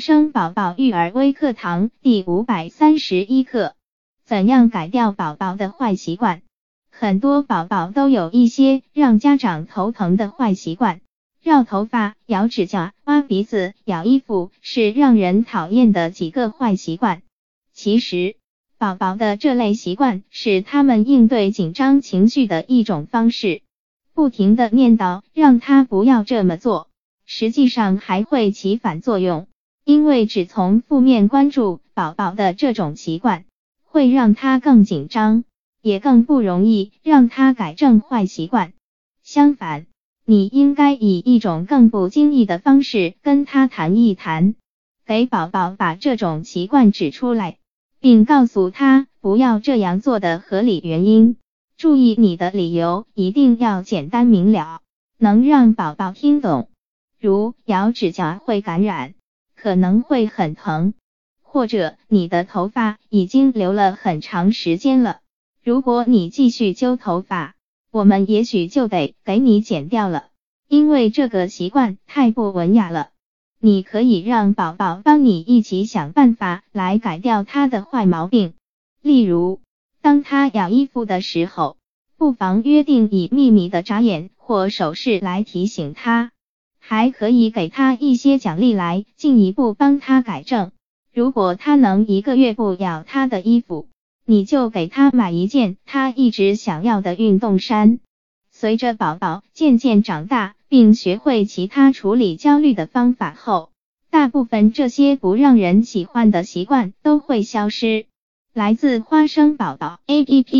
生宝宝育儿微课堂第五百三十一课：怎样改掉宝宝的坏习惯？很多宝宝都有一些让家长头疼的坏习惯，绕头发、咬指甲、挖鼻子、咬衣服，是让人讨厌的几个坏习惯。其实，宝宝的这类习惯是他们应对紧张情绪的一种方式。不停的念叨让他不要这么做，实际上还会起反作用。因为只从负面关注宝宝的这种习惯，会让他更紧张，也更不容易让他改正坏习惯。相反，你应该以一种更不经意的方式跟他谈一谈，给宝宝把这种习惯指出来，并告诉他不要这样做的合理原因。注意你的理由一定要简单明了，能让宝宝听懂。如咬指甲会感染。可能会很疼，或者你的头发已经留了很长时间了。如果你继续揪头发，我们也许就得给你剪掉了，因为这个习惯太不文雅了。你可以让宝宝帮你一起想办法来改掉他的坏毛病，例如，当他咬衣服的时候，不妨约定以秘密的眨眼或手势来提醒他。还可以给他一些奖励来进一步帮他改正。如果他能一个月不咬他的衣服，你就给他买一件他一直想要的运动衫。随着宝宝渐渐长大，并学会其他处理焦虑的方法后，大部分这些不让人喜欢的习惯都会消失。来自花生宝宝 APP。